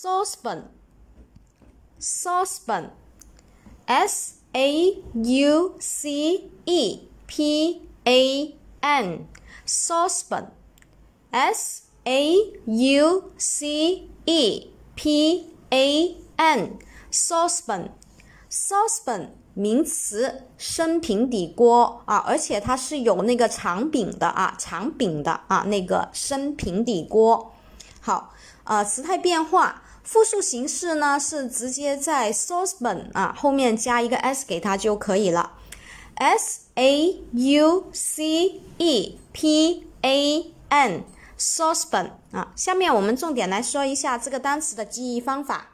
saucepan，saucepan，s a u c e p a n，saucepan，s a u c e p a n，saucepan，saucepan。名词，生平底锅啊，而且它是有那个长柄的啊，长柄的啊，那个生平底锅。好，呃，词态变化，复数形式呢是直接在 saucepan 啊后面加一个 s 给它就可以了，s a u c e p a n saucepan 啊。下面我们重点来说一下这个单词的记忆方法。